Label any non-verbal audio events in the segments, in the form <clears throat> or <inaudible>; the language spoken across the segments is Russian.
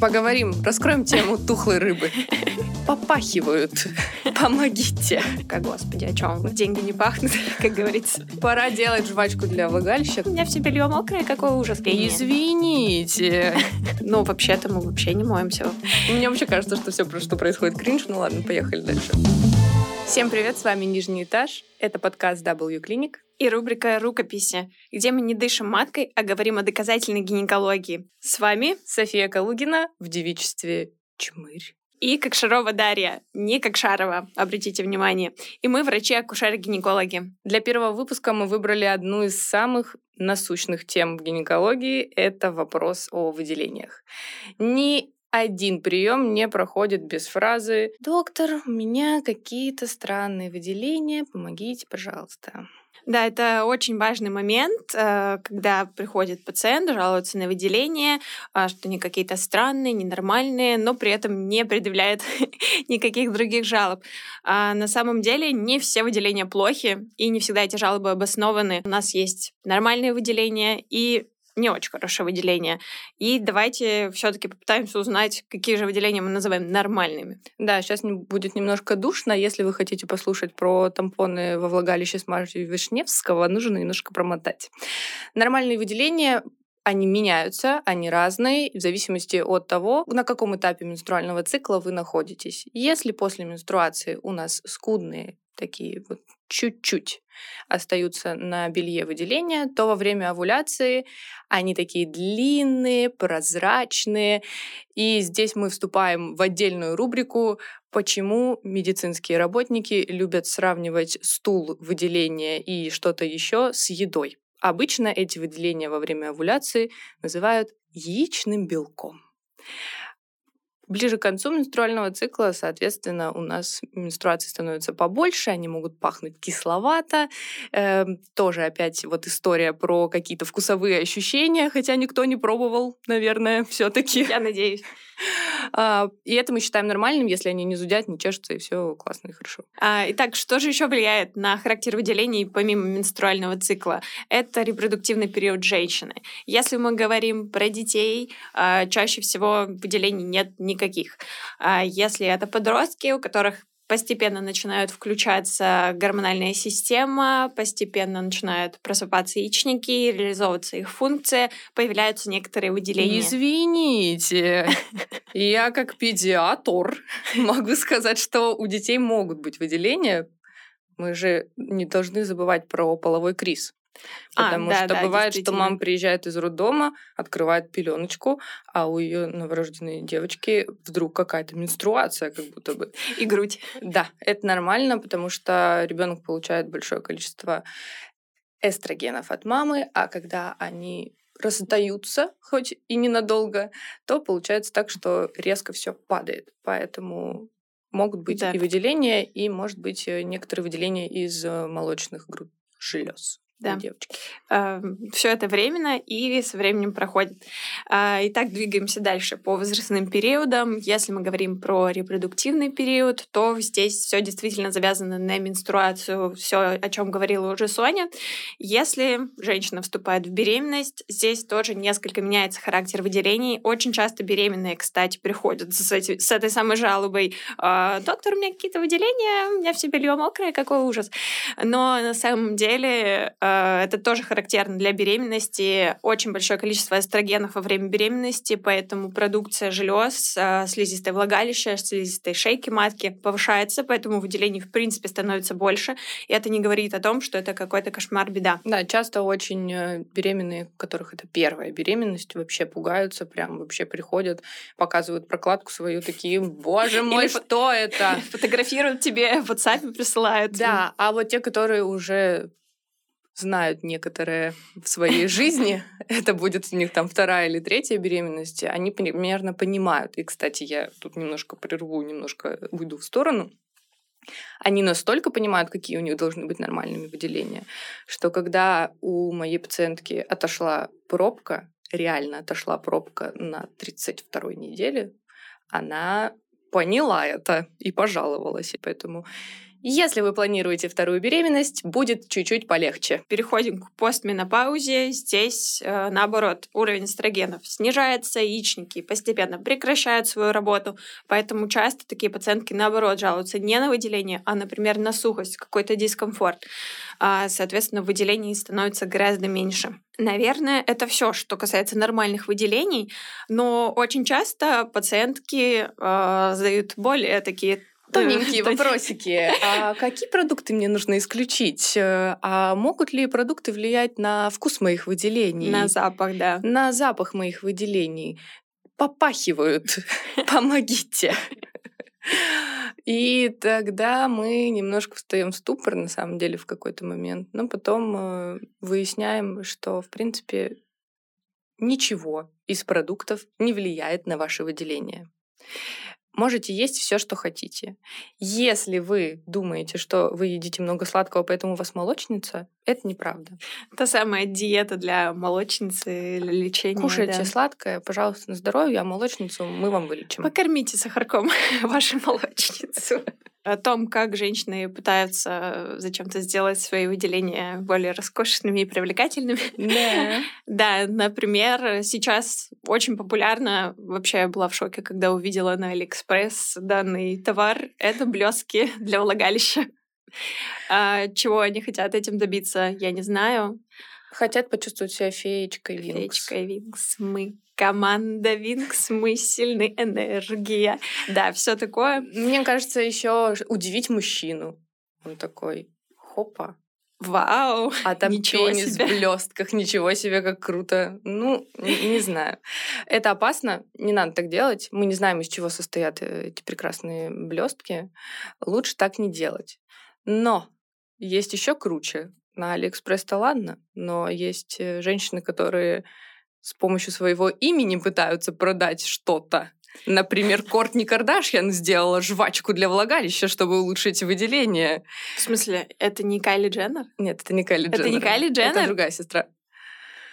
Поговорим, раскроем тему тухлой рыбы. Попахивают. Помогите. Как, господи, о чем? Деньги не пахнут, <laughs> как говорится. Пора делать жвачку для влагалища. У меня все белье мокрое, какой ужас. Извините. Ну, вообще-то мы вообще не моемся. Мне вообще кажется, что все, что происходит, кринж. Ну ладно, поехали дальше. Всем привет, с вами Нижний этаж. Это подкаст W Clinic. И рубрика «Рукописи», где мы не дышим маткой, а говорим о доказательной гинекологии. С вами София Калугина в девичестве Чмырь. И как Шарова Дарья, не как Шарова, обратите внимание. И мы врачи-акушеры-гинекологи. Для первого выпуска мы выбрали одну из самых насущных тем в гинекологии. Это вопрос о выделениях. Ни один прием не проходит без фразы «Доктор, у меня какие-то странные выделения, помогите, пожалуйста». Да, это очень важный момент, э, когда приходит пациент, жалуется на выделение, а, что они какие-то странные, ненормальные, но при этом не предъявляет <laughs> никаких других жалоб. А на самом деле не все выделения плохи, и не всегда эти жалобы обоснованы. У нас есть нормальные выделения и не очень хорошее выделение. И давайте все-таки попытаемся узнать, какие же выделения мы называем нормальными. Да, сейчас будет немножко душно. Если вы хотите послушать про тампоны во влагалище с Марьей Вишневского, нужно немножко промотать. Нормальные выделения они меняются, они разные, в зависимости от того, на каком этапе менструального цикла вы находитесь. Если после менструации у нас скудные такие вот чуть-чуть остаются на белье выделения, то во время овуляции они такие длинные, прозрачные. И здесь мы вступаем в отдельную рубрику, почему медицинские работники любят сравнивать стул выделения и что-то еще с едой. Обычно эти выделения во время овуляции называют яичным белком. Ближе к концу менструального цикла, соответственно, у нас менструации становятся побольше, они могут пахнуть кисловато. Э, тоже опять вот история про какие-то вкусовые ощущения, хотя никто не пробовал, наверное, все-таки. Я надеюсь. А, и это мы считаем нормальным, если они не зудят, не чешутся, и все классно и хорошо. А, итак, что же еще влияет на характер выделений помимо менструального цикла? Это репродуктивный период женщины. Если мы говорим про детей, а, чаще всего выделений нет никаких. Если это подростки, у которых постепенно начинают включаться гормональная система, постепенно начинают просыпаться яичники, реализовываться их функции, появляются некоторые выделения. Извините, я как педиатр могу сказать, что у детей могут быть выделения. Мы же не должны забывать про половой криз. А, Потому а, да, что да, бывает, что мама приезжает из роддома, открывает пеленочку, а у ее новорожденной девочки вдруг какая-то менструация, как будто бы. <laughs> И грудь. Да, это нормально, потому что ребенок получает большое количество эстрогенов от мамы, а когда они расстаются, хоть и ненадолго, то получается так, что резко все падает. Поэтому могут быть да. и выделения, и, может быть, некоторые выделения из э, молочных груд желез да. девочки. Все это временно и со временем проходит. А, итак, двигаемся дальше по возрастным периодам. Если мы говорим про репродуктивный период, то здесь все действительно завязано на менструацию, все, о чем говорила уже Соня. Если женщина вступает в беременность, здесь тоже несколько меняется характер выделений. Очень часто беременные, кстати, приходят с, эти, с этой самой жалобой. «А, Доктор, у меня какие-то выделения, у меня все белье мокрое, какой ужас. Но на самом деле а, это тоже характерно для беременности. Очень большое количество эстрогенов во время беременности, поэтому продукция желез, э, слизистой влагалища, слизистой шейки матки повышается, поэтому выделений в принципе становится больше. И это не говорит о том, что это какой-то кошмар, беда. Да, часто очень э, беременные, у которых это первая беременность, вообще пугаются, прям вообще приходят, показывают прокладку свою, такие, боже мой, Или что это? <laughs> Фотографируют тебе в WhatsApp, присылают. Да, а вот те, которые уже знают некоторые в своей жизни, <laughs> это будет у них там вторая или третья беременность, они примерно понимают. И, кстати, я тут немножко прерву, немножко уйду в сторону. Они настолько понимают, какие у них должны быть нормальными выделения, что когда у моей пациентки отошла пробка, реально отошла пробка на 32-й неделе, она поняла это и пожаловалась. И поэтому Если вы планируете вторую беременность, будет чуть-чуть полегче. Переходим к постменопаузе. Здесь, э, наоборот, уровень эстрогенов снижается, яичники постепенно прекращают свою работу, поэтому часто такие пациентки, наоборот, жалуются не на выделение, а, например, на сухость, какой-то дискомфорт. А, соответственно, выделений становится гораздо меньше. Наверное, это все, что касается нормальных выделений, но очень часто пациентки э, задают более такие <laughs> Тоненькие вопросики. А какие продукты мне нужно исключить? Э, а могут ли продукты влиять на вкус моих выделений? На запах, да. На запах моих выделений. Попахивают. <laughs> Помогите. И тогда мы немножко встаем в ступор, на самом деле, в какой-то момент. Но потом э, выясняем, что, в принципе, ничего из продуктов не влияет на ваше выделение можете есть все, что хотите. Если вы думаете, что вы едите много сладкого, поэтому у вас молочница, это неправда. Та самая диета для молочницы или лечения. Кушайте да. сладкое, пожалуйста, на здоровье, а молочницу мы вам вылечим. Покормите сахарком <laughs> вашу молочницу о том, как женщины пытаются зачем-то сделать свои выделения более роскошными и привлекательными. Да. <laughs> да, например, сейчас очень популярно, вообще я была в шоке, когда увидела на Алиэкспресс данный товар. Это блески <laughs> для влагалища. А, чего они хотят этим добиться, я не знаю. Хотят почувствовать себя феечкой Винкс. Феечкой Винкс. Мы команда Винкс, мы сильны, энергия. Да, все такое. Мне кажется, еще удивить мужчину. Он такой, хопа, Вау! А там ничего пенис себе. в блестках, ничего себе, как круто. Ну, не, не знаю. Это опасно, не надо так делать. Мы не знаем, из чего состоят э, эти прекрасные блестки. Лучше так не делать. Но есть еще круче. На Алиэкспресс-то ладно, но есть э, женщины, которые с помощью своего имени пытаются продать что-то. Например, Кортни Кардашьян сделала жвачку для влагалища, чтобы улучшить выделение. В смысле, это не Кайли Дженнер? Нет, это не Кайли Это Дженнер. не Кайли Это Дженнер? другая сестра.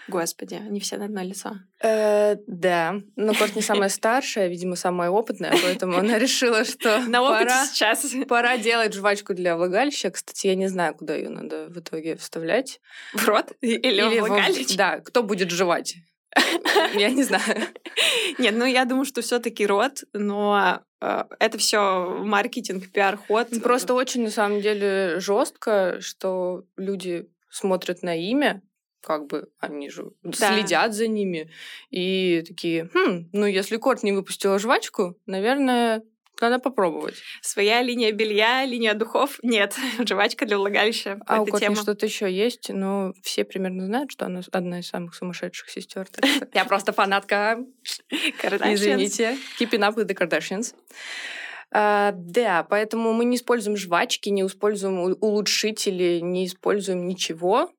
Господи, они все на одно лицо. Э, да, но Кортни самая старшая, видимо, самая опытная, поэтому она решила, что <laughs> пора, сейчас. пора делать жвачку для влагалища. Кстати, я не знаю, куда ее надо в итоге вставлять. В рот? Или, в во- влагалище? Да, кто будет жевать? <laughs> Я не знаю. <laughs> Нет, ну я думаю, что все-таки рот, но э, это все маркетинг, пиар-ход. Просто очень, на самом деле, жестко, что люди смотрят на имя, как бы они же Да. следят за ними, и такие, хм, ну если Кортни выпустила жвачку, наверное, надо попробовать. Своя линия белья, линия духов. Нет, <laughs> жвачка для влагалища. А у Кортни что-то еще есть, но все примерно знают, что она одна из самых сумасшедших сестер. <laughs> Я просто фанатка. <laughs> Извините. Keeping up with the Kardashians. А, да, поэтому мы не используем жвачки, не используем улучшители, не используем ничего.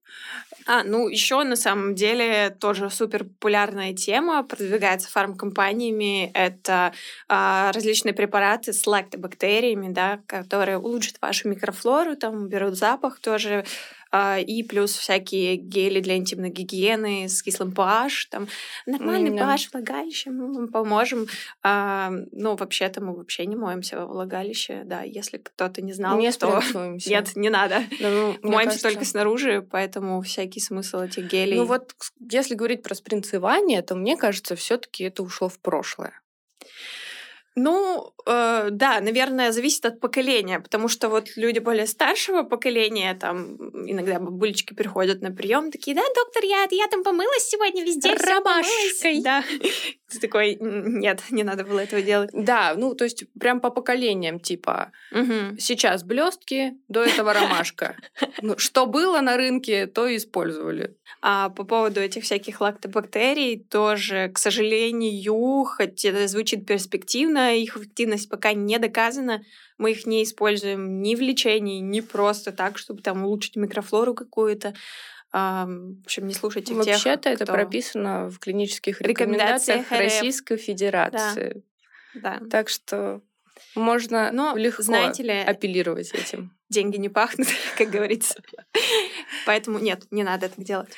А, ну еще на самом деле тоже супер популярная тема, продвигается фармкомпаниями. Это а, различные препараты с лактобактериями, да, которые улучшат вашу микрофлору, там берут запах тоже. А, и плюс всякие гели для интимной гигиены с кислым pH. Там нормальный да. pH влагалища, мы поможем. А, ну, вообще-то мы вообще не моемся во влагалище, да, если кто-то не знал, не то... Нет, не надо. Да, ну, Моемся кажется- только снаружи, поэтому всякий смысл этих гелей. Ну вот, если говорить про спринцевание, то мне кажется, все-таки это ушло в прошлое. Ну, э, да, наверное, зависит от поколения, потому что вот люди более старшего поколения, там иногда бабулечки приходят на прием, такие, да, доктор, я, я там помылась сегодня везде, Ромашкой. помылась». Да. Ты такой, «Н- нет, не надо было этого делать. Да, ну то есть прям по поколениям, типа Мгм. сейчас блестки, до этого ромашка. Ну, что было на рынке, то и использовали. А по поводу этих всяких лактобактерий тоже, к сожалению, хоть это звучит перспективно, их эффективность пока не доказана. Мы их не используем ни в лечении, ни просто так, чтобы там улучшить микрофлору какую-то. Ам, В общем, не слушайте тех, Вообще-то это кто- прописано в клинических Рекомендациях рекомендациях РФ. Российской Федерации. Да. Так что можно Но, легко знаете ли, апеллировать этим. деньги не пахнут, <laughs> как говорится. Поэтому нет, не надо это делать.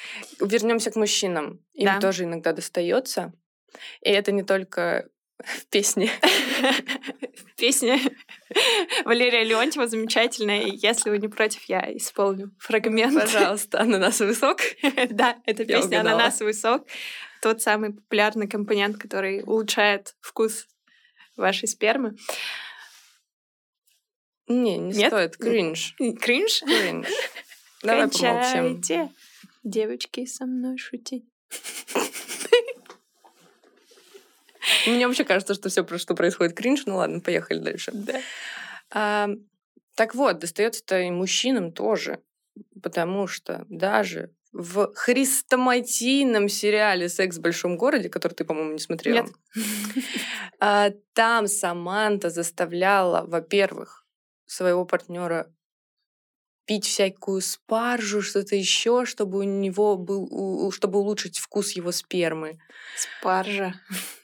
Вернемся к мужчинам. Им Да. тоже иногда достается. И это не только <laughs> в песне. <laughs> Песня Валерия Леонтьева замечательная. И если вы не против, я исполню фрагмент. Пожалуйста, ананасовый сок. <laughs> Да, это песня. «Ананасовый сок». Тот самый популярный компонент, который улучшает вкус вашей спермы. Не, не Нет? стоит. Кринж. Кринж? Кринж. Давай помолчим. Кончайте, девочки, со мной шутить. <laughs> Мне вообще кажется, что все, что происходит, кринж. Ну ладно, поехали дальше. Да. А, так вот, достается-то и мужчинам тоже. Потому что даже в хрестоматийном сериале «Секс в большом городе», который ты, по-моему, не смотрела, Нет. а, там Саманта заставляла, во-первых, своего партнера пить всякую спаржу, что-то еще, чтобы у него был, чтобы улучшить вкус его спермы. Спаржа.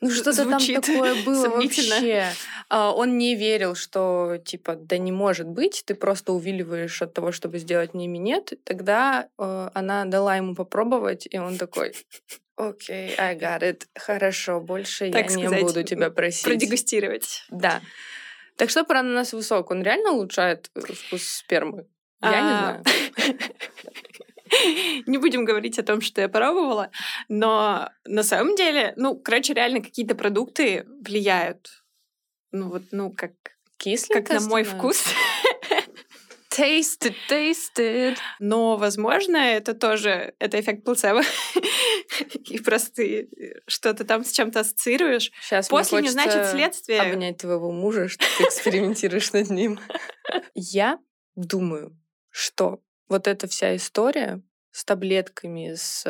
Ну что-то там такое было вообще. А, Он не верил, что типа да не может быть, ты просто увиливаешь от того, чтобы сделать не минет. Тогда э, она дала ему попробовать, и он такой. Окей, I got it. Хорошо, больше Так я не сказать, буду тебя просить. Продегустировать. Да. Так что про ананас высок? Он реально улучшает э, вкус спермы? Я не А, знаю. <laughs> Не будем говорить о том, что я пробовала, но на самом деле, ну, короче, реально какие-то продукты влияют. Ну вот, ну, как, Кисленько как на мой вкус. <laughs> Tasted, tasted. Но, возможно, это тоже, это эффект плацебо. <laughs> И просто ты что-то там с чем-то ассоциируешь. Сейчас После не значит следствие. обнять твоего мужа, что ты экспериментируешь над ним. Я думаю, что вот эта вся история с таблетками, с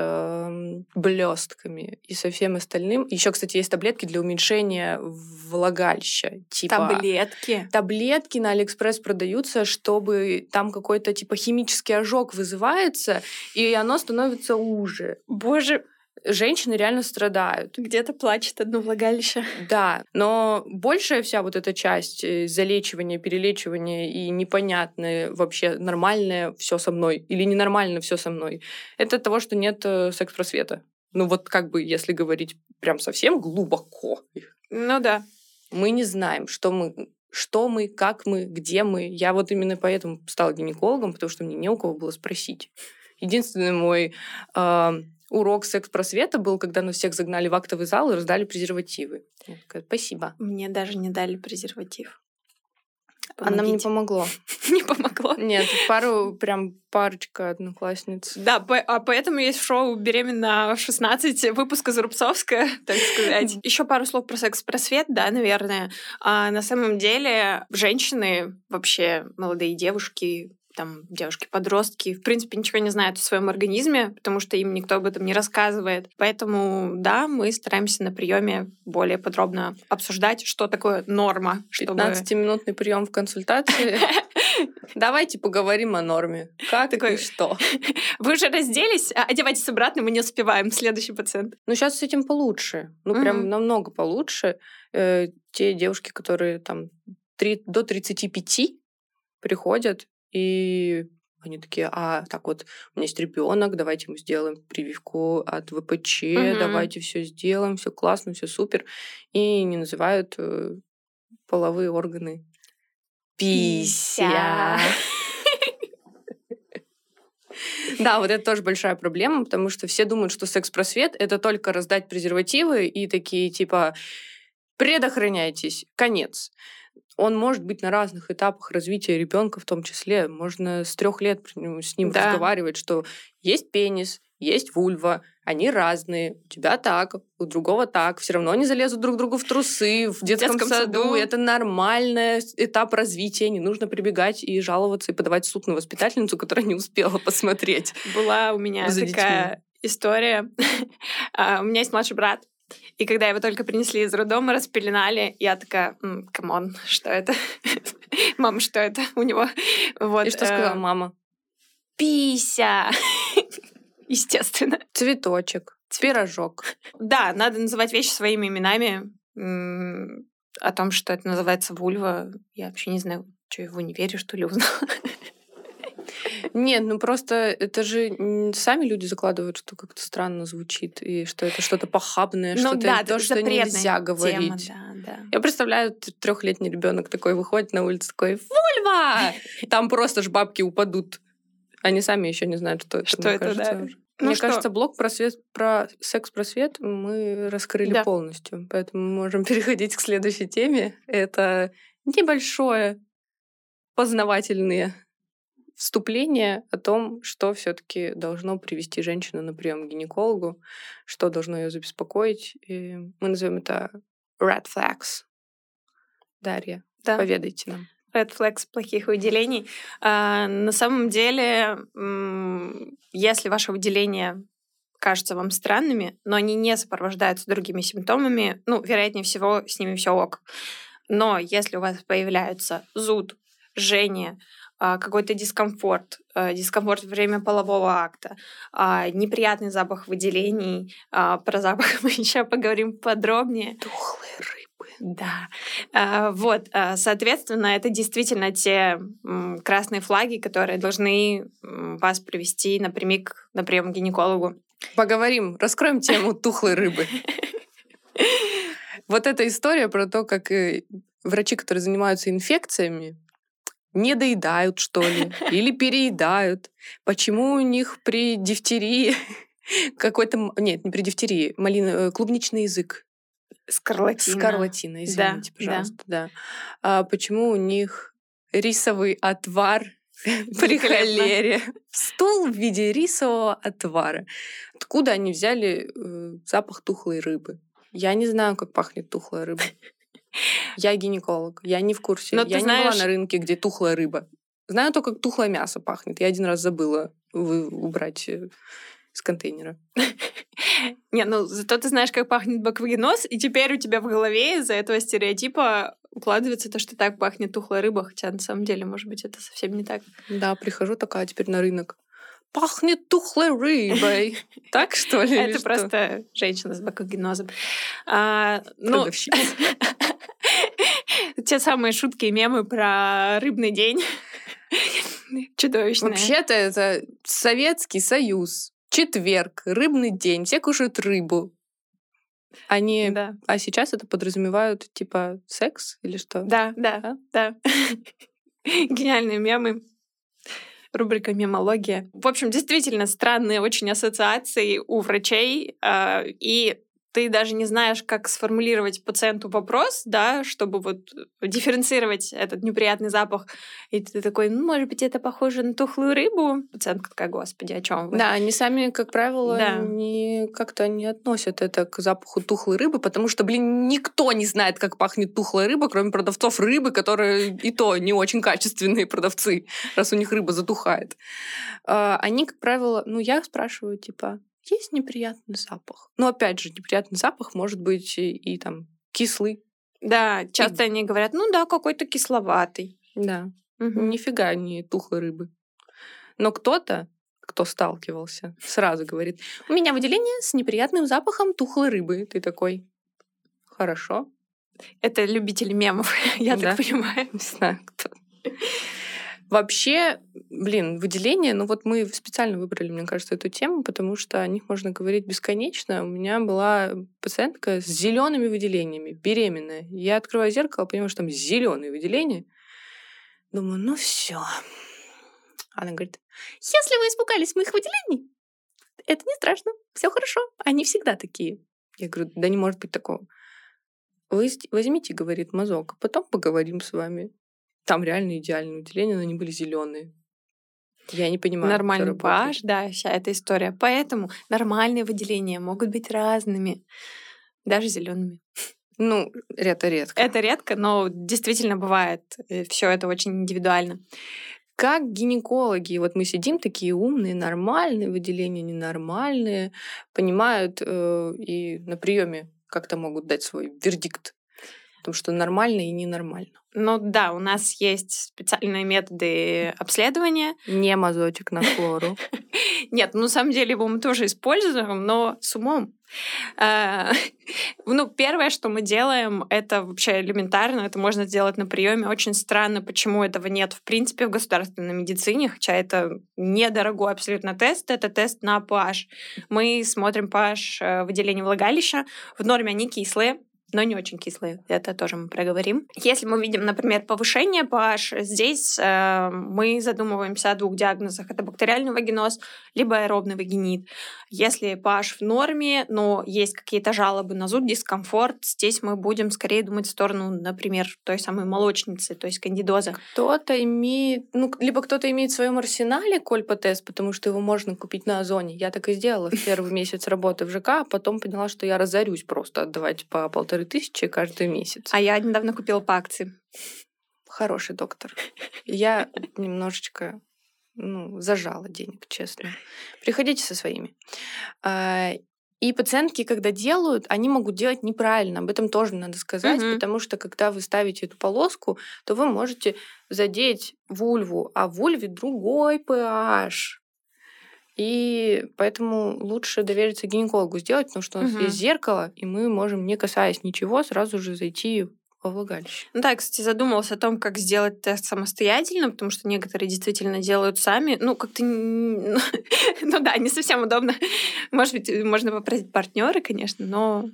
блестками и со всем остальным. Еще, кстати, есть таблетки для уменьшения влагалища. Типа Таблетки. таблетки на Алиэкспресс продаются, чтобы там какой-то типа химический ожог вызывается, и оно становится уже. Боже, Женщины реально страдают. где-то плачет одно влагалище. Да, но большая вся вот эта часть э, залечивания, перелечивания и непонятное вообще нормальное все со мной или ненормально все со мной, это от того, что нет э, секс-просвета. Ну вот как бы, если говорить прям совсем глубоко, Ну да. мы не знаем, что мы что мы, как мы, где мы. Я вот именно поэтому стала гинекологом, потому что мне не у кого было спросить. Единственный мой э, урок секс-просвета был, когда нас всех загнали в актовый зал и раздали презервативы. Я такая, спасибо. Мне даже не дали презерватив. А нам <laughs> не Помогите. помогло. не помогло. Нет, пару, прям парочка одноклассниц. Да, по- а поэтому есть шоу «Беременна в 16» выпуска Зарубцовская, <laughs> так сказать. Еще пару слов про секс-просвет, да, наверное. А на самом деле женщины, вообще молодые девушки, там, девушки-подростки, в принципе, ничего не знают о своем организме, потому что им никто об этом не рассказывает. Поэтому, да, мы стараемся на приеме более подробно обсуждать, что такое норма, чтобы... 15-минутный прием в консультации. <laughs> Давайте поговорим о норме. Как Такой- и что. <laughs> Вы уже разделись, а одевайтесь обратно, мы не успеваем. Следующий пациент. Ну, сейчас с этим получше. Ну, прям намного получше. Э, те девушки, которые там три- до 35 приходят, и они такие, а, так вот, у меня есть ребенок, давайте мы сделаем прививку от ВПЧ, Мгм. давайте все сделаем, все классно, все супер. И не называют э, половые органы пися. <laughs> Да, вот это тоже большая проблема, потому что все думают, что секс-просвет — это только раздать презервативы и такие типа предохраняйтесь, конец. Он может быть на разных этапах развития ребенка в том числе. Можно с трех лет ну, с ним Да. разговаривать, что есть пенис, есть вульва, они разные. У тебя так, у другого так. Все равно они залезут друг другу в трусы в детском, детском саду. саду. Это нормальный этап развития. Не нужно прибегать и жаловаться и подавать в суд на воспитательницу, которая не успела <laughs> посмотреть. Была у меня такая история. <laughs> А, У меня есть младший брат. И когда его только принесли из роддома, распеленали, я такая, «М, come on, что это? <laughs> Мама, что это у него? Вот, И что э, сказала мама? Пися. <laughs> Естественно. Цветочек, пирожок. Да, надо называть вещи своими именами. О том, что это называется вульва, я вообще не знаю, что я в универе, что ли, узнала. <laughs> Нет, ну просто это же сами люди закладывают, что как-то странно звучит, и что это что-то похабное, Ну что-то да, то, что нельзя тема, говорить. да, Да. Я представляю, трехлетний ребенок такой выходит на улицу, такой «Вульва!» <laughs> Там просто ж бабки упадут. Они сами еще не знают, что это. Что мне это, кажется, да. Ну Мне что? кажется, блок про, свет, про секс-просвет мы раскрыли Да. полностью. Поэтому мы можем <laughs> переходить к следующей теме. Это небольшое познавательное вступление о том, что все-таки должно привести женщину на прием к гинекологу, что должно ее забеспокоить. И мы назовем это red flags. Дарья, Да. поведайте нам. Red flags плохих выделений. А, на самом деле, если ваши выделения кажутся вам странными, но они не сопровождаются другими симптомами, ну, вероятнее всего, с ними все ок. Но если у вас появляются зуд, жжение, а, какой-то дискомфорт, а, дискомфорт во время полового акта, а, неприятный запах выделений, а, про запах <laughs> мы еще поговорим подробнее. Тухлые рыбы. Да. Вот, соответственно, это действительно те красные флаги, которые должны вас привести напрямик на прием к гинекологу. Поговорим, раскроем тему тухлой рыбы. <laughs> Вот эта история про то, как э, врачи, которые занимаются инфекциями, не доедают, что ли, <laughs> или переедают. Почему у них при дифтерии <laughs> какой-то... Нет, не при дифтерии, малина, э, клубничный язык. Скарлатина. Скарлатина, извините, Да, пожалуйста, да. А почему у них рисовый отвар <laughs> при холере? Стул в виде рисового отвара. Откуда они взяли э, запах тухлой рыбы? Я не знаю, как пахнет тухлая рыба. Я гинеколог, я не в курсе. Но я ты не знаешь- была на рынке, где тухлая рыба. Знаю только, как тухлое мясо пахнет. Я один раз забыла вы- убрать э, из контейнера. <laughs> Не, ну зато ты знаешь, как пахнет баквагеноз, и теперь у тебя в голове из-за этого стереотипа укладывается то, что так пахнет тухлая рыба, хотя на самом деле, может быть, это совсем не так. Да, прихожу такая теперь на рынок. Пахнет тухлой рыбой. <laughs> Так что ли? Это просто женщина с баквагенозом. А, ну, <laughs> те самые шутки и мемы про рыбный день. <laughs> Чудовищные. Вообще-то это Советский Союз. Четверг, рыбный день, все кушают рыбу. Они... Да. А сейчас это подразумевают типа секс или что? Да, да, да. Гениальные мемы. Рубрика «Мемология». В общем, действительно странные очень ассоциации у врачей, а, и ты даже не знаешь, как сформулировать пациенту вопрос, да, чтобы вот дифференцировать этот неприятный запах. И ты такой, ну, может быть, это похоже на тухлую рыбу? Пациентка такая, господи, о чем вы? Да, они сами, как правило, Да. не как-то не относят это к запаху тухлой рыбы, потому что, блин, никто не знает, как пахнет тухлая рыба, кроме продавцов рыбы, которые и то не очень качественные продавцы, раз у них рыба затухает. А, Они, как правило, ну, я спрашиваю, типа, есть неприятный запах? Но опять же, неприятный запах может быть и, и там кислый. Да, часто они говорят, ну да, какой-то кисловатый. Да, Мгм. нифига не тухлой рыбы. Но кто-то, кто сталкивался, сразу говорит, у меня выделение с неприятным запахом тухлой рыбы. Ты такой, хорошо. Это любители мемов, <laughs> я Да. так понимаю. Не знаю, кто. Вообще, блин, выделение, ну вот мы специально выбрали, мне кажется, эту тему, потому что о них можно говорить бесконечно. У меня была пациентка с зелеными выделениями, беременная. Я открываю зеркало, понимаю, что там зеленые выделения. Думаю, ну все. Она говорит, если вы испугались моих выделений, это не страшно, все хорошо, они всегда такие. Я говорю, да не может быть такого. Вы возьмите, говорит, мазок, потом поговорим с вами. Там реально идеальные выделения, но они были зеленые. Я не понимаю. Нормальный pH, да, вся эта история. Поэтому нормальные выделения могут быть разными, даже зелеными. Ну, это редко. Это редко, но действительно бывает. Все это очень индивидуально. Как гинекологи, вот мы сидим такие умные, нормальные, выделения ненормальные, понимают э, и на приеме как-то могут дать свой вердикт. Потому что нормально и ненормально. Ну да, у нас есть специальные методы обследования. Не мазочек на хлору. <laughs> Нет, ну, на самом деле его мы тоже используем, но с умом. А, <laughs> Ну, первое, что мы делаем, это вообще элементарно, это можно сделать на приеме. Очень странно, почему этого нет в принципе в государственной медицине, хотя это недорогой абсолютно тест, это тест на pH. Мы смотрим pH э, выделения влагалища, в норме они кислые, но не очень кислые. Это тоже мы проговорим. Если мы видим, например, повышение pH, здесь э, мы задумываемся о двух диагнозах. Это бактериальный вагиноз, либо аэробный вагинит. Если pH в норме, но есть какие-то жалобы на зуд, дискомфорт, здесь мы будем скорее думать в сторону, например, той самой молочницы, то есть кандидоза. Кто-то имеет, ну, либо кто-то имеет в своем арсенале кольпотест, потому что его можно купить на Озоне. Я так и сделала в первый <laughs> месяц работы в ЖК, а потом поняла, что я разорюсь просто отдавать по полторы тысячи каждый месяц. А я недавно купила по акции. Хороший доктор. <laughs> Я немножечко ну, зажала денег, честно. Приходите со своими. А, и пациентки, когда делают, они могут делать неправильно. Об этом тоже надо сказать, угу. потому что когда вы ставите эту полоску, то вы можете задеть вульву, а в вульве другой pH. И поэтому лучше довериться гинекологу сделать, потому что у нас угу. есть зеркало, и мы можем, не касаясь ничего, сразу же зайти во влагалище. Ну да, я, кстати, задумалась о том, как сделать тест самостоятельно, потому что некоторые действительно делают сами. Ну, как-то... <laughs> Ну, да, не совсем удобно. Может быть, можно попросить партнера, конечно, но...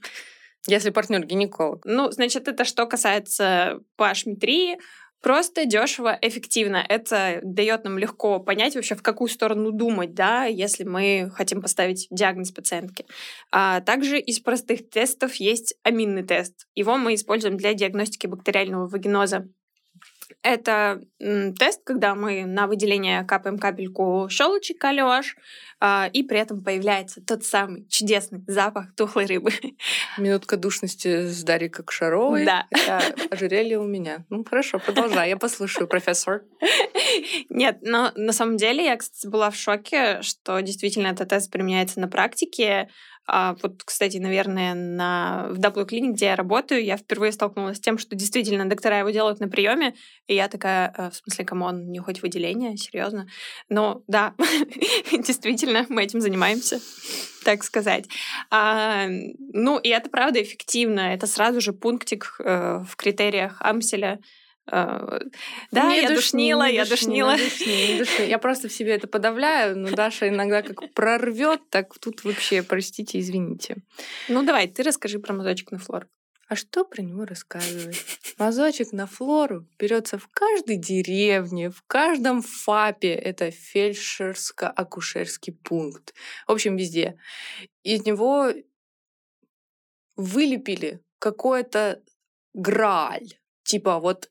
Если партнер гинеколог. Ну, значит, это что касается pH-метрии, Просто дешево, эффективно. Это дает нам легко понять вообще, в какую сторону думать, да, если мы хотим поставить диагноз пациентке. А также из простых тестов есть аминный тест. Его мы используем для диагностики бактериального вагиноза. Это тест, когда мы на выделение капаем капельку щелочек калёж, а, и при этом появляется тот самый чудесный запах тухлой рыбы. <laughs> Минутка душности с Дарьей Кокшаровой. Да. Ожерелье у меня. Ну, хорошо, продолжай, я послушаю, профессор. <laughs> Нет, но на самом деле я, кстати, была в шоке, что действительно этот тест применяется на практике. А вот, кстати, наверное, на, в Double Clinic, где я работаю, я впервые столкнулась с тем, что действительно доктора его делают на приеме, и я такая, «Э, в смысле, кому он не хоть выделение, серьезно. Но да, <laughs> действительно, мы этим занимаемся, так сказать. А, ну, и это правда эффективно. Это сразу же пунктик э, в критериях Амселя. А, да, не я душни, душнила, не я душни, душнила. Душни, душни. Я просто в себе это подавляю, но Даша иногда как прорвет, так тут вообще, простите, извините. Ну давай, ты расскажи про мазочек на флору. А что про него рассказывать? Мазочек на флору берется в каждой деревне, в каждом ФАПе. Это фельдшерско-акушерский пункт. В общем, везде. Из него вылепили какое-то грааль. Типа вот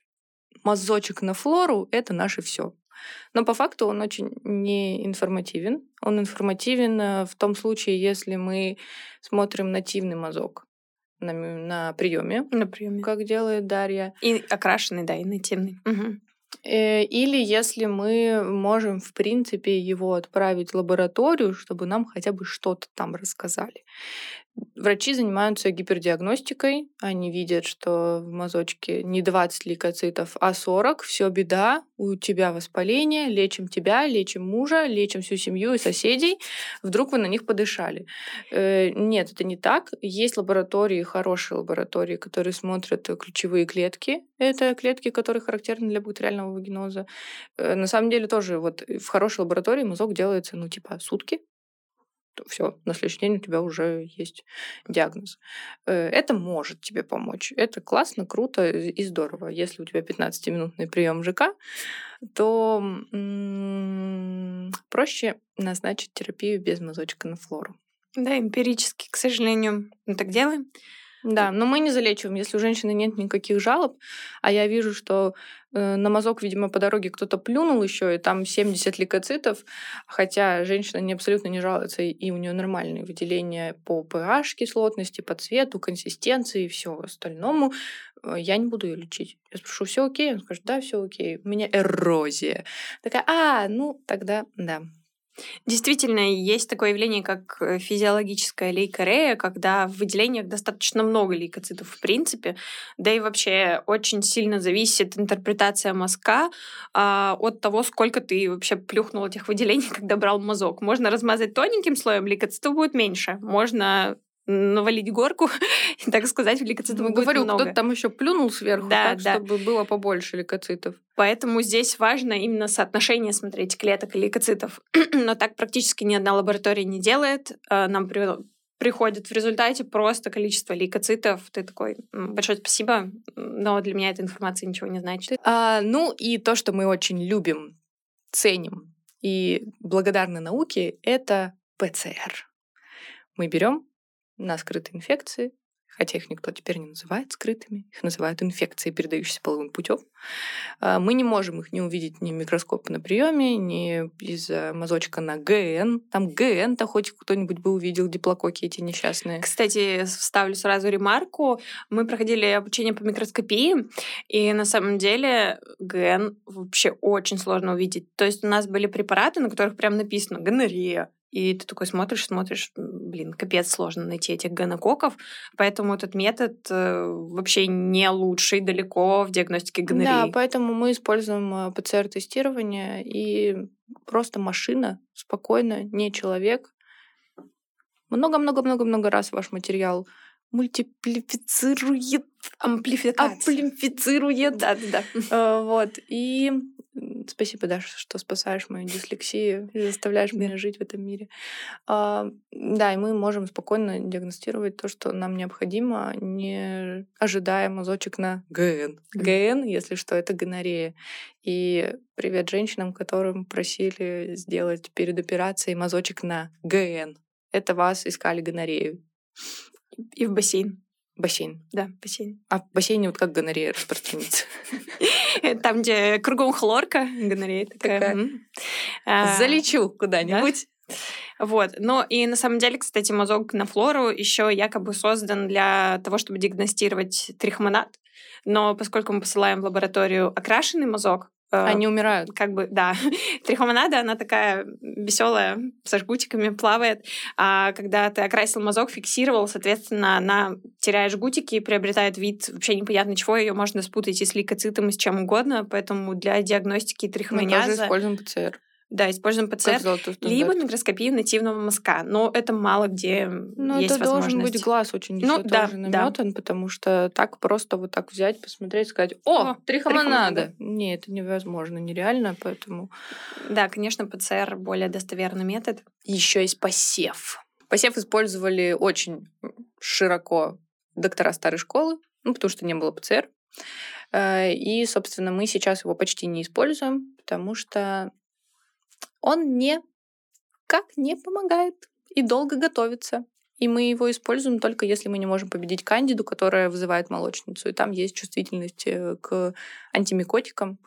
мазочек на флору — это наше все. Но по факту он очень не информативен. Он информативен э, в том случае, если мы смотрим нативный мазок на, на приеме, на приеме, как делает Дарья. И окрашенный, да, и нативный. Угу. Или если мы можем, в принципе, его отправить в лабораторию, чтобы нам хотя бы что-то там рассказали. Врачи занимаются гипердиагностикой. Они видят, что в мазочке не 20 лейкоцитов, а 40. Все беда, у тебя воспаление, лечим тебя, лечим мужа, лечим всю семью и соседей. Вдруг вы на них подышали. Э, нет, это не так. Есть лаборатории, хорошие лаборатории, которые смотрят ключевые клетки. Это клетки, которые характерны для бактериального вагиноза. Э, на самом деле тоже вот в хорошей лаборатории мазок делается, ну, типа сутки, все, на следующий день у тебя уже есть диагноз. Э, это может тебе помочь. Это классно, круто и здорово. Если у тебя 15-минутный прием ЖК, то м- проще назначить терапию без мазочка на флору. Да, эмпирически, к сожалению, мы так делаем. Да, но мы не залечиваем, если у женщины нет никаких жалоб, а я вижу, что э, на мазок, видимо, по дороге кто-то плюнул еще, и там 70 лейкоцитов, хотя женщина не абсолютно не жалуется, и у нее нормальные выделения по pH кислотности, по цвету, консистенции и всему остальному, э, я не буду ее лечить. Я спрошу, все окей? Он скажет, да, все окей. У меня эрозия. Такая, а, ну, тогда да. Действительно, есть такое явление, как э, физиологическая лейкорея, когда в выделениях достаточно много лейкоцитов в принципе, да и вообще очень сильно зависит интерпретация мазка а, от того, сколько ты вообще плюхнул этих выделений, <laughs> когда брал мазок. Можно размазать тоненьким слоем, лейкоцитов будет меньше. Можно навалить горку, <laughs> так сказать, лейкоцитов ну, говорю, много. кто-то там еще плюнул сверху, да, так, да. чтобы было побольше лейкоцитов. Поэтому здесь важно именно соотношение смотреть клеток и лейкоцитов. <clears throat> Но так практически ни одна лаборатория не делает. А, нам приходит в результате просто количество лейкоцитов. Ты такой, большое спасибо, но для меня эта информация ничего не значит. А, ну и то, что мы очень любим, ценим и благодарны науке, это ПЦР. Мы берем на скрытые инфекции, хотя их никто теперь не называет скрытыми, их называют инфекции, передающиеся половым путем. А, мы не можем их не увидеть ни микроскопа на приеме, ни из мазочка на ГН. Там ГН-то хоть кто-нибудь бы увидел диплококи эти несчастные. Кстати, вставлю сразу ремарку. Мы проходили обучение по микроскопии, и на самом деле ГН вообще очень сложно увидеть. То есть у нас были препараты, на которых прям написано гонорея, и ты такой смотришь, смотришь, блин, капец сложно найти этих гонококков, поэтому этот метод э, вообще не лучший далеко в диагностике гонореи. Да, поэтому мы используем э, ПЦР-тестирование, и просто машина, спокойно, не человек. Много-много-много-много раз ваш материал мультиплифицирует, амплификация. амплифицирует. Да, да, да. Э, вот. И Спасибо, Даша, что спасаешь мою дислексию и заставляешь меня жить в этом мире. А, да, и мы можем спокойно диагностировать то, что нам необходимо, не ожидая мазочек на ГН. ГН, если что, это гонорея. И привет женщинам, которым просили сделать перед операцией мазочек на ГН. Это вас искали гонорею. И в бассейн. Бассейн. Да, бассейн. А в бассейне вот как гонорея распространится? <laughs> Там, где кругом хлорка, гонорея такая. А, Залечу куда-нибудь. Вот. Но и на самом деле, кстати, мазок на флору еще якобы создан для того, чтобы диагностировать трихомонад. Но поскольку мы посылаем в лабораторию окрашенный мазок, Они умирают. Как бы, да. <laughs> Трихомонада, она такая веселая, со жгутиками плавает. А когда ты окрасил мазок, фиксировал, соответственно, она теряет жгутики и приобретает вид вообще непонятно чего. Ее можно спутать и с лейкоцитом, и с чем угодно. Поэтому для диагностики трихомониаза... Мы тоже используем ПЦР. Да, используем ПЦР, либо микроскопию нативного мазка. Но это мало где Но есть это должен быть глаз очень ну, еще да, тоже наметан, да. потому что так просто вот так взять, посмотреть, сказать, о, трихомонада. Не, это невозможно, нереально, поэтому... Да, конечно, ПЦР более достоверный метод. Еще есть посев. Посев использовали очень широко доктора старой школы, ну, потому что не было ПЦР. Э, и, собственно, мы сейчас его почти не используем, потому что он не как не помогает и долго готовится. И мы его используем только если мы не можем победить кандиду, которая вызывает молочницу. И там есть чувствительность э, к антимикотикам,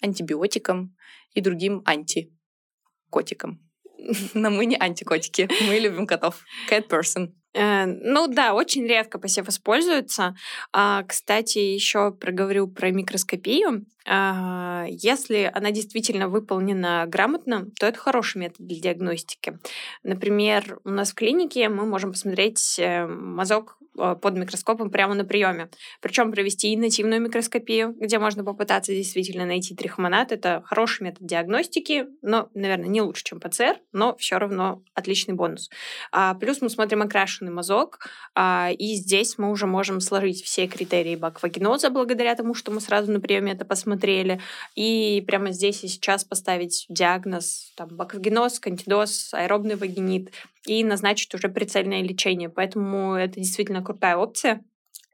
антибиотикам и другим антикотикам. <laughs> Но мы не антикотики, мы любим котов. Cat person. Э, ну да, очень редко посев используется. А, кстати, еще проговорю про микроскопию. А, если она действительно выполнена грамотно, то это хороший метод для диагностики. Например, у нас в клинике мы можем посмотреть э, мазок под микроскопом прямо на приеме. Причем провести и нативную микроскопию, где можно попытаться действительно найти трихомонад. Это хороший метод диагностики, но, наверное, не лучше, чем ПЦР, но все равно отличный бонус. А, плюс мы смотрим окрашенный мазок, а, и здесь мы уже можем сложить все критерии баквагеноза благодаря тому, что мы сразу на приеме это посмотрели, и прямо здесь и сейчас поставить диагноз там, баквагеноз, кантидоз, аэробный вагинит, и назначить уже прицельное лечение. Поэтому это действительно крутая опция.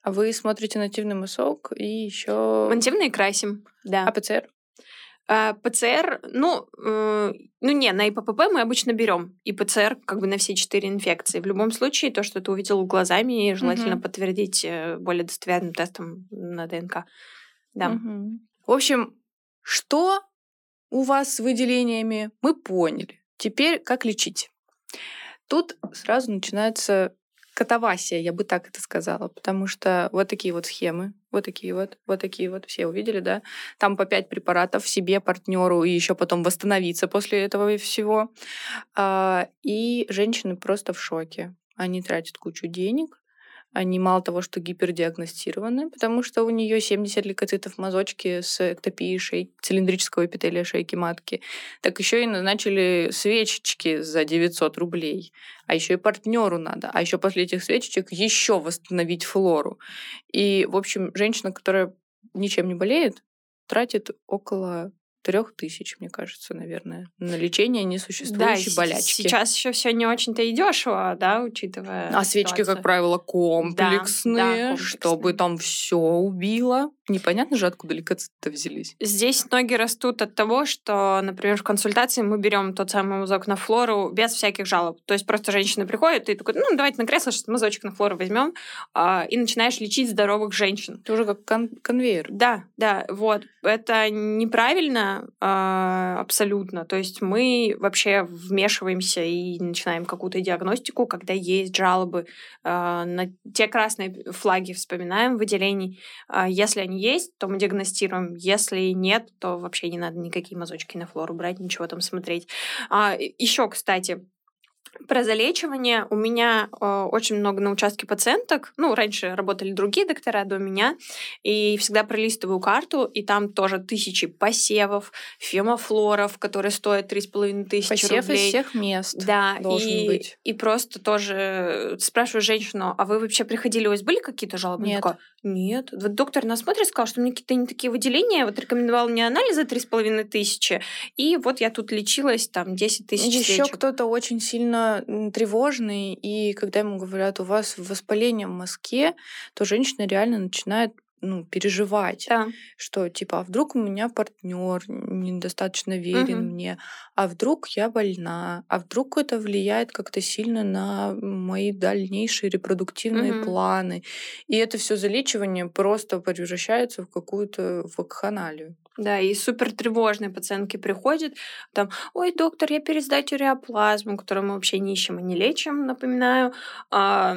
А вы смотрите нативный мазок и еще... Нативный красим, да. А ПЦР? А, ПЦР, ну, э, ну не, на ИППП мы обычно берем и ПЦР как бы на все четыре инфекции. В любом случае, то, что ты увидел глазами, желательно угу. подтвердить э, более достоверным тестом на ДНК. Да. Угу. В общем, что у вас с выделениями, мы поняли. Теперь как лечить? Тут сразу начинается катавасия, я бы так это сказала, потому что вот такие вот схемы, вот такие вот, вот такие вот, все увидели, да? Там по пять препаратов себе, партнеру и еще потом восстановиться после этого всего. А, и женщины просто в шоке. Они тратят кучу денег, они мало того, что гипердиагностированы, потому что у нее 70 лейкоцитов мазочки с эктопией шейки, цилиндрического эпителия шейки матки, так еще и назначили свечечки за 900 рублей. А еще и партнеру надо. А еще после этих свечечек еще восстановить флору. И, в общем, женщина, которая ничем не болеет, тратит около трех тысяч, мне кажется, наверное, на лечение несуществующей да, болячки. Сейчас еще все не очень-то и дешево, да, учитывая. А свечки, ситуацию. как правило, комплексные, Да, да, комплексные. чтобы там все убило. Непонятно же, откуда лекарства взялись. Здесь ноги растут от того, что, например, в консультации мы берем тот самый мазок на флору без всяких жалоб. То есть просто женщина приходит, и такой, ну, давайте на кресло сейчас мазочек на флору возьмем, а, и начинаешь лечить здоровых женщин. Это уже как кон- конвейер. Да, да, вот. Это неправильно а, абсолютно. То есть мы вообще вмешиваемся и начинаем какую-то диагностику, когда есть жалобы а, на те красные флаги вспоминаем выделений. А, Если они есть, то мы диагностируем. Если нет, то вообще не надо никакие мазочки на флору брать, ничего там смотреть. Еще, кстати, про залечивание у меня э, очень много на участке пациенток. Ну, раньше работали другие доктора до меня. И всегда пролистываю карту, и там тоже тысячи посевов, фемофлоров, которые стоят 3,5 тысячи Посев рублей. из всех мест. Да, должен и, быть. и просто тоже спрашиваю женщину, а вы вообще приходили, у вас были какие-то жалобы? Нет. такая, нет. Вот доктор нас смотрит, сказал, что у меня какие-то не такие выделения, вот рекомендовал мне анализ за 3,5 тысячи, и вот я тут лечилась, там, 10 тысяч Еще кто-то очень сильно тревожный, и когда ему говорят, у вас воспаление в мозге, то женщина реально начинает ну, переживать, Да. что типа, а вдруг у меня партнер недостаточно верен Мгм. мне, а вдруг я больна, а вдруг это влияет как-то сильно на мои дальнейшие репродуктивные Мгм. планы. И это все залечивание просто превращается в какую-то вакханалию. Да, и супер тревожные пациентки приходят, там, ой, доктор, я пересдать уреоплазму, которую мы вообще не ищем и не лечим, напоминаю. А,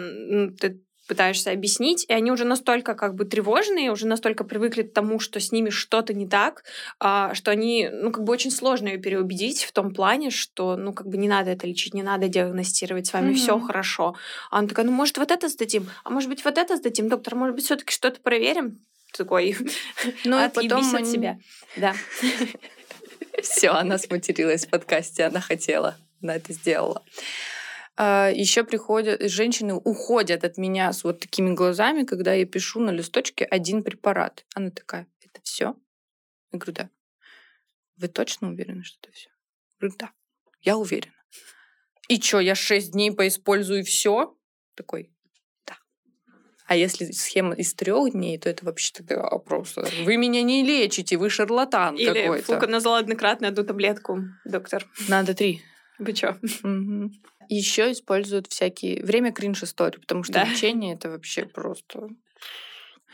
ты пытаешься объяснить, и они уже настолько как бы тревожные, уже настолько привыкли к тому, что с ними что-то не так, а, что они, ну, как бы очень сложно ее переубедить в том плане, что, ну, как бы не надо это лечить, не надо диагностировать, с вами Мгм. все хорошо. А она такая, ну, может, вот это сдадим, а может быть, вот это сдадим, доктор, может быть, все-таки что-то проверим? Такой, Ну и потом от себя. Да. Все, она сматерилась в подкасте, она хотела, она это сделала. Еще приходят, женщины уходят от меня с вот такими глазами, когда я пишу на листочке один препарат. Она такая, это все? Я говорю, да. Вы точно уверены, что это все? Говорю, да, я уверена. И что, я шесть дней поиспользую все? Такой. А если схема из трех дней, то это вообще тогда просто вы меня не лечите, вы шарлатан Или какой-то. флуконазол однократно одну таблетку, доктор. Надо три. Вы чё? Еще используют всякие время кринж истории, потому что Да. лечение это вообще просто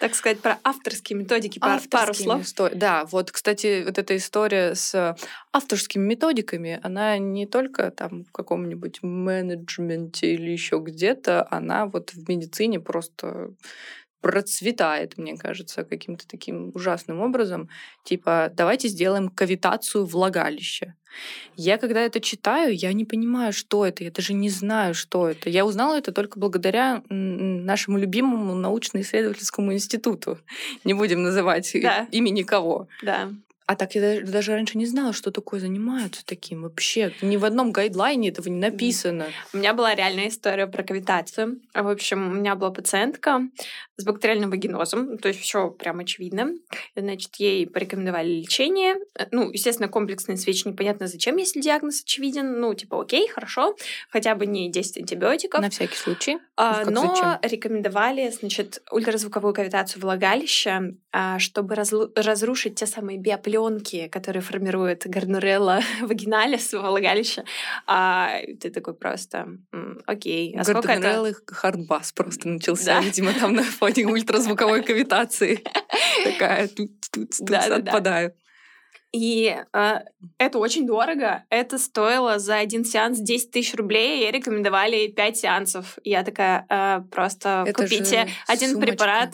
Так сказать, про авторские методики, пар- пару слов. исто- Да, вот, кстати, вот эта история с авторскими методиками, она не только там в каком-нибудь менеджменте или еще где-то, она вот в медицине просто процветает, мне кажется, каким-то таким ужасным образом. Типа, давайте сделаем кавитацию влагалища. Я когда это читаю, я не понимаю, что это. Я даже не знаю, что это. Я узнала это только благодаря нашему любимому научно-исследовательскому институту. Не будем называть Да. имени кого. Да. А так я даже, даже раньше не знала, что такое занимаются таким вообще. Ни в одном гайдлайне этого не написано. У меня была реальная история про кавитацию. В общем, у меня была пациентка с бактериальным вагинозом, то есть все прям очевидно. Значит, ей порекомендовали лечение. Э, Ну, естественно, комплексные свечи непонятно зачем, если диагноз очевиден. Ну, типа, окей, хорошо, хотя бы не 10 антибиотиков. На всякий случай. А, как но зачем? рекомендовали, значит, ультразвуковую кавитацию влагалища, а, чтобы разрушить те самые биопленки, которые формируют гарнурелла <laughs> вагиналис влагалища. А ты такой просто, «М, окей, а сколько это? Гарденрелл и хардбас просто начался, Да. видимо, там на фоне <laughs> ультразвуковой кавитации. <laughs> Такая тут тут Да-да-да. отпадаю. И а, это очень дорого. Это стоило за один сеанс 10 тысяч рублей, и рекомендовали 5 сеансов. Я такая, «А, просто Это купите один сумочка. препарат,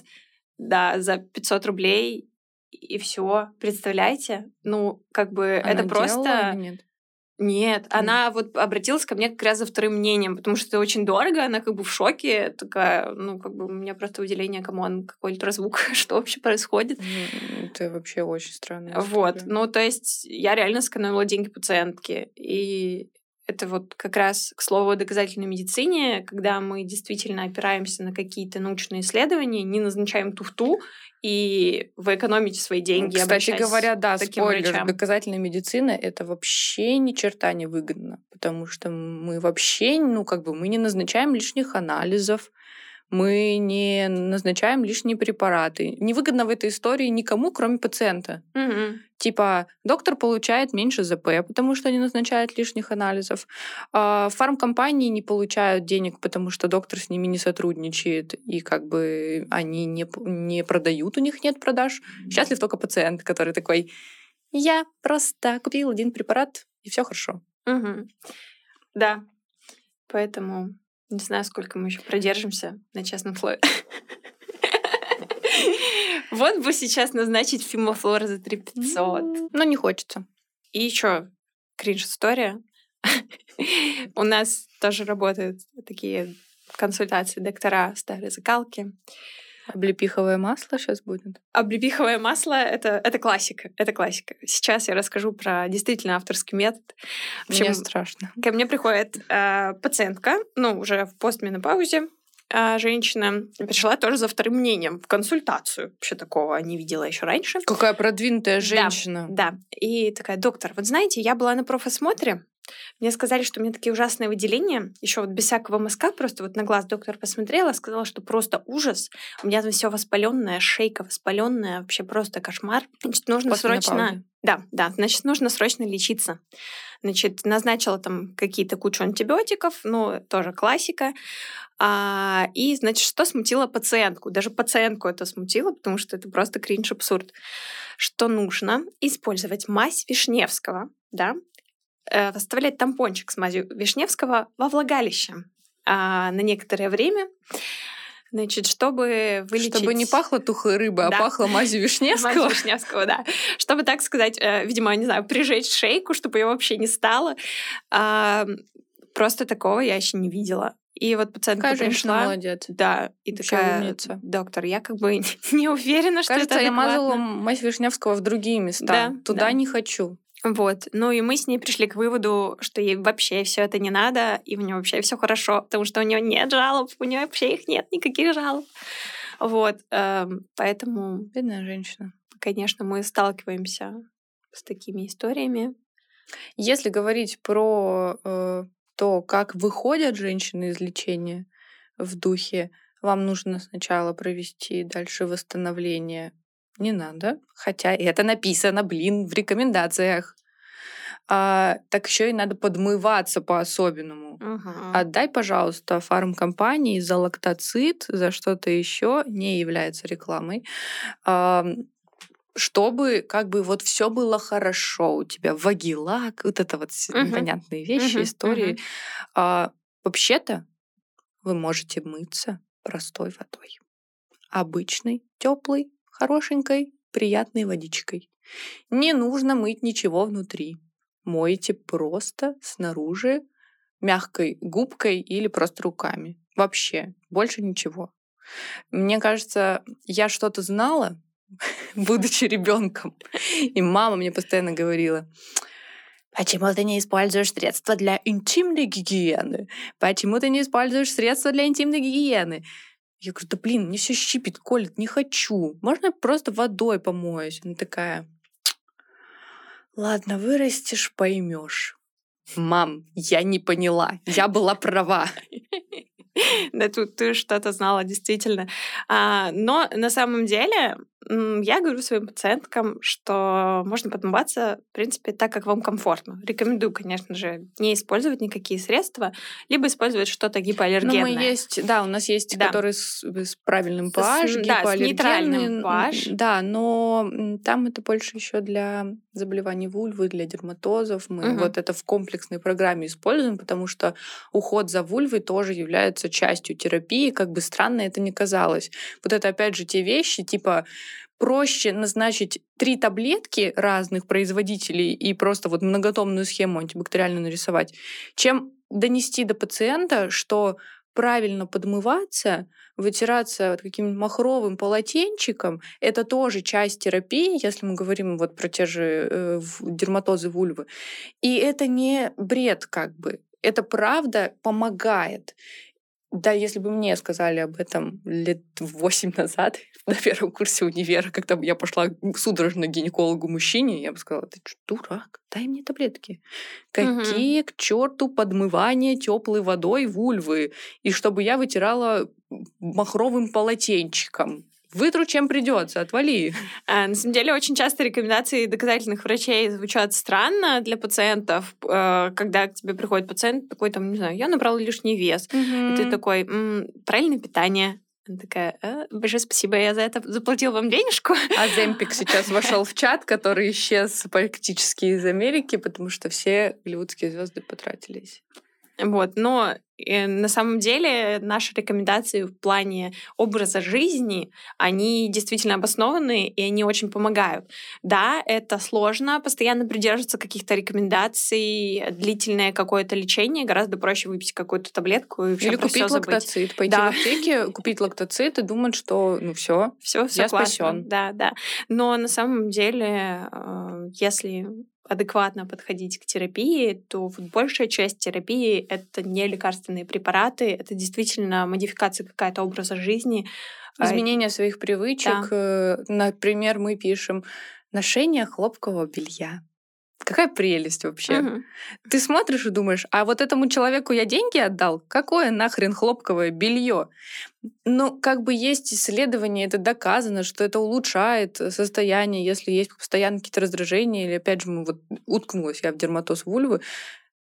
да, за 500 рублей, и все. Представляете? Ну, как бы Она это просто... или нет? Нет, она вот обратилась ко мне как раз за вторым мнением, потому что это очень дорого, она как бы в шоке, такая, ну, как бы у меня просто выделение, come on, какой ультразвук, <laughs> что вообще происходит. Ну, Это вообще очень странно. Вот, ну, то есть я реально сэкономила деньги пациентки, и это вот как раз к слову о доказательной медицине, когда мы действительно опираемся на какие-то научные исследования, не назначаем туфту, и вы экономите свои деньги. Кстати говоря, да, спойлер, врачам. доказательная медицина это вообще ни черта не выгодно, потому что мы вообще, ну как бы, мы не назначаем лишних анализов, мы не назначаем лишние препараты. Невыгодно в этой истории никому, кроме пациента. Угу. Типа, доктор получает меньше ЗП, потому что не назначает лишних анализов. А фармкомпании не получают денег, потому что доктор с ними не сотрудничает, и как бы они не, не продают, у них нет продаж. Счастлив только пациент, который такой, я просто купил один препарат, и все хорошо. Угу. Да, поэтому не знаю, сколько мы еще продержимся на частном слое. <laughs> Вот бы сейчас назначить фимофлор за 3500. Но не хочется. И еще кринж-история. <laughs> У нас тоже работают такие консультации доктора старой закалки. Облепиховое масло сейчас будет? Облепиховое масло это, это классика. Это классика. Сейчас я расскажу про действительно авторский метод. В общем, мне страшно. Ко мне приходит э, пациентка, ну, уже в постменопаузе, женщина пришла тоже за вторым мнением в консультацию. Вообще такого не видела еще раньше. Какая продвинутая женщина. Да, да. И такая, доктор, вот знаете, я была на профосмотре, мне сказали, что у меня такие ужасные выделения, еще вот без всякого мазка, просто вот на глаз доктор посмотрела, сказала, что просто ужас. У меня там все воспаленное, шейка воспаленная, вообще просто кошмар. Значит, нужно После срочно... Да, да, значит, нужно срочно лечиться. Значит, назначила там какие-то кучу антибиотиков, ну, тоже классика. А, и, значит, что смутило пациентку? Даже пациентку это смутило, потому что это просто кринж-абсурд. Что нужно использовать мазь Вишневского, да, э, оставлять тампончик с мазью Вишневского во влагалище а, на некоторое время. Значит, чтобы вылечить... Чтобы не пахло тухой рыбой, а да. а пахло мазью Вишневского. Мазью Вишневского, да. Чтобы, так сказать, э, видимо, не знаю, прижечь шейку, чтобы ее вообще не стало. А, просто такого я еще не видела. И вот пациентка такая пришла. молодец. Да, и Вообще такая, умница. доктор, я как бы <laughs> не уверена, что Кажется, это я мазала мазь Вишневского в другие места. Да, Туда да. не хочу. Вот. Ну и мы с ней пришли к выводу, что ей вообще все это не надо, и у нее вообще все хорошо, потому что у нее нет жалоб, у нее вообще их нет, никаких жалоб. Вот. Эм, поэтому... Бедная женщина. Конечно, мы сталкиваемся с такими историями. Если говорить про э, то, как выходят женщины из лечения в духе, вам нужно сначала провести дальше восстановление не надо. Хотя это написано, блин, в рекомендациях. А, так еще и надо подмываться по-особенному. Угу. Отдай, пожалуйста, фармкомпании за лактоцит, за что-то еще, не является рекламой. А, чтобы как бы вот все было хорошо у тебя, вагилак, вот это вот угу. непонятные вещи, угу. истории. Угу. А, вообще-то вы можете мыться простой водой. Обычной, теплой, хорошенькой, приятной водичкой. Не нужно мыть ничего внутри. Мойте просто снаружи мягкой губкой или просто руками. Вообще, больше ничего. Мне кажется, я что-то знала, <laughs> будучи ребенком. И мама мне постоянно говорила, Почему ты не используешь средства для интимной гигиены? Почему ты не используешь средства для интимной гигиены? Я говорю, да блин, мне все щипит, колет, не хочу. Можно я просто водой помоюсь? Она такая, ладно, вырастешь, поймешь. Мам, я не поняла, я была права. <laughs> Да тут ты что-то знала, действительно. А, но на самом деле я говорю своим пациенткам, что можно подмываться, в принципе, так, как вам комфортно. Рекомендую, конечно же, не использовать никакие средства, либо использовать что-то гипоаллергенное. Ну, мы есть, да, у нас есть, да. которые с, с правильным pH, с, да, с нейтральным pH. Да, но там это больше еще для заболеваний вульвы, для дерматозов. Мы угу. вот это в комплексной программе используем, потому что уход за вульвой тоже является частью терапии, как бы странно это ни казалось. Вот это опять же те вещи, типа проще назначить три таблетки разных производителей и просто вот многотомную схему антибактериальную нарисовать, чем донести до пациента, что правильно подмываться, вытираться вот каким-нибудь махровым полотенчиком, это тоже часть терапии, если мы говорим вот про те же э, дерматозы вульвы. И это не бред как бы. Это правда помогает. Да, если бы мне сказали об этом лет восемь назад, <laughs> на первом курсе универа, когда я пошла судорожно к гинекологу-мужчине, я бы сказала, ты что, дурак? Дай мне таблетки. Какие угу. к черту подмывания теплой водой вульвы? И чтобы я вытирала махровым полотенчиком. Вытру, чем придется, отвали. А, на самом деле, очень часто рекомендации доказательных врачей звучат странно для пациентов, э, когда к тебе приходит пациент такой, там, не знаю, я набрал лишний вес. Угу. И ты такой, М, правильное питание, она такая, э, большое спасибо, я за это заплатил вам денежку. А Земпик сейчас вошел в чат, который исчез практически из Америки, потому что все голливудские звезды потратились. Вот, но э, на самом деле наши рекомендации в плане образа жизни, они действительно обоснованы, и они очень помогают. Да, это сложно, постоянно придерживаться каких-то рекомендаций, длительное какое-то лечение, гораздо проще выпить какую-то таблетку и Или купить лактоцит, пойти да. в аптеке, купить лактоцит и думать, что ну все, все, все я спасен. Да, да. Но на самом деле, э, если адекватно подходить к терапии, то вот большая часть терапии — это не лекарственные препараты, это действительно модификация какая-то образа жизни. А, Изменение своих привычек. Да. Э, например, мы пишем ношение хлопкового белья. Какая прелесть вообще. Угу. Ты смотришь и думаешь, а вот этому человеку я деньги отдал? Какое нахрен хлопковое белье? Ну, как бы есть исследования, это доказано, что это улучшает состояние, если есть постоянно какие-то раздражения, или опять же, мы вот уткнулась я в дерматоз вульвы.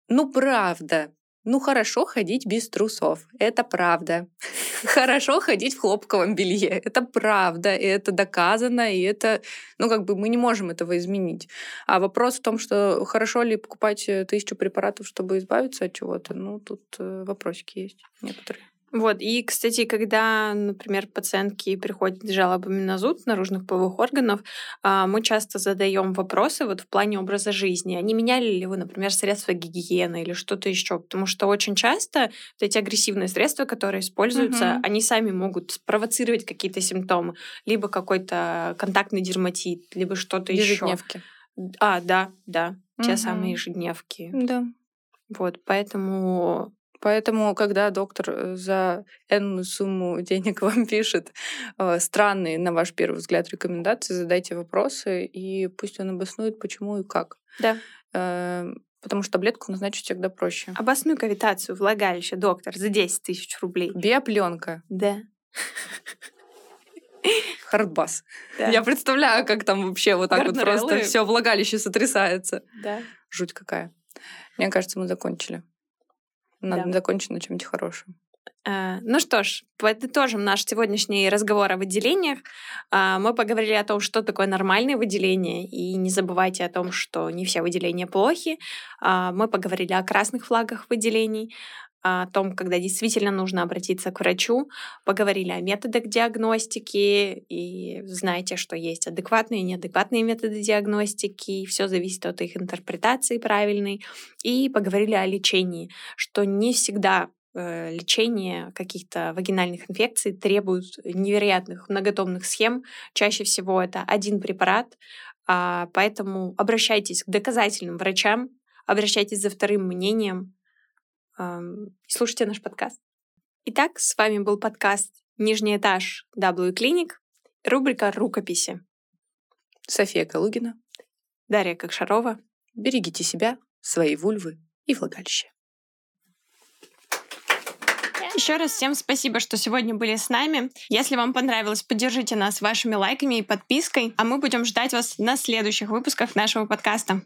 Ну, правда, ну, хорошо ходить без трусов. Это правда. <laughs> Хорошо ходить в хлопковом белье. Это правда. И это доказано. И это, ну, как бы мы не можем этого изменить. А вопрос в том, что хорошо ли покупать э, тысячу препаратов, чтобы избавиться от чего-то, ну, тут э, вопросики есть некоторые. Вот, и, кстати, когда, например, пациентки приходят с жалобами на зуд наружных половых органов, а, мы часто задаем вопросы вот в плане образа жизни. Они меняли ли вы, например, средства гигиены или что-то еще? Потому что очень часто вот эти агрессивные средства, которые используются, угу. они сами могут спровоцировать какие-то симптомы. Либо какой-то контактный дерматит, либо что-то еще. Ежедневки. А, да, да, угу. те самые ежедневки. Да. Вот, поэтому Поэтому, когда доктор э, за энную сумму денег <laughs> вам пишет э, странные, на ваш первый взгляд, рекомендации, задайте вопросы, и пусть он обоснует, почему и как. Да. Э, потому что таблетку назначить всегда проще. Обоснуй кавитацию влагалища, доктор, за 10 тысяч рублей. Биопленка. Да. Хардбас. Да. Я представляю, как там вообще вот так вот просто все влагалище сотрясается. Да. Жуть какая. Мне кажется, мы закончили. Надо да. закончить на чем-нибудь хорошем. А, ну что ж, подытожим наш сегодняшний разговор о выделениях. А, мы поговорили о том, что такое нормальное выделение, и не забывайте о том, что не все выделения плохи. А, мы поговорили о красных флагах выделений, о том, когда действительно нужно обратиться к врачу, поговорили о методах диагностики, и знаете, что есть адекватные и неадекватные методы диагностики, все зависит от их интерпретации правильной, и поговорили о лечении, что не всегда э, лечение каких-то вагинальных инфекций требует невероятных многотомных схем. Чаще всего это один препарат, а, поэтому обращайтесь к доказательным врачам, обращайтесь за вторым мнением, и слушайте наш подкаст. Итак, с вами был подкаст «Нижний этаж W Клиник», рубрика «Рукописи». София Калугина. Дарья Кокшарова. Берегите себя, свои вульвы и влагалище. Еще раз всем спасибо, что сегодня были с нами. Если вам понравилось, поддержите нас вашими лайками и подпиской, а мы будем ждать вас на следующих выпусках нашего подкаста.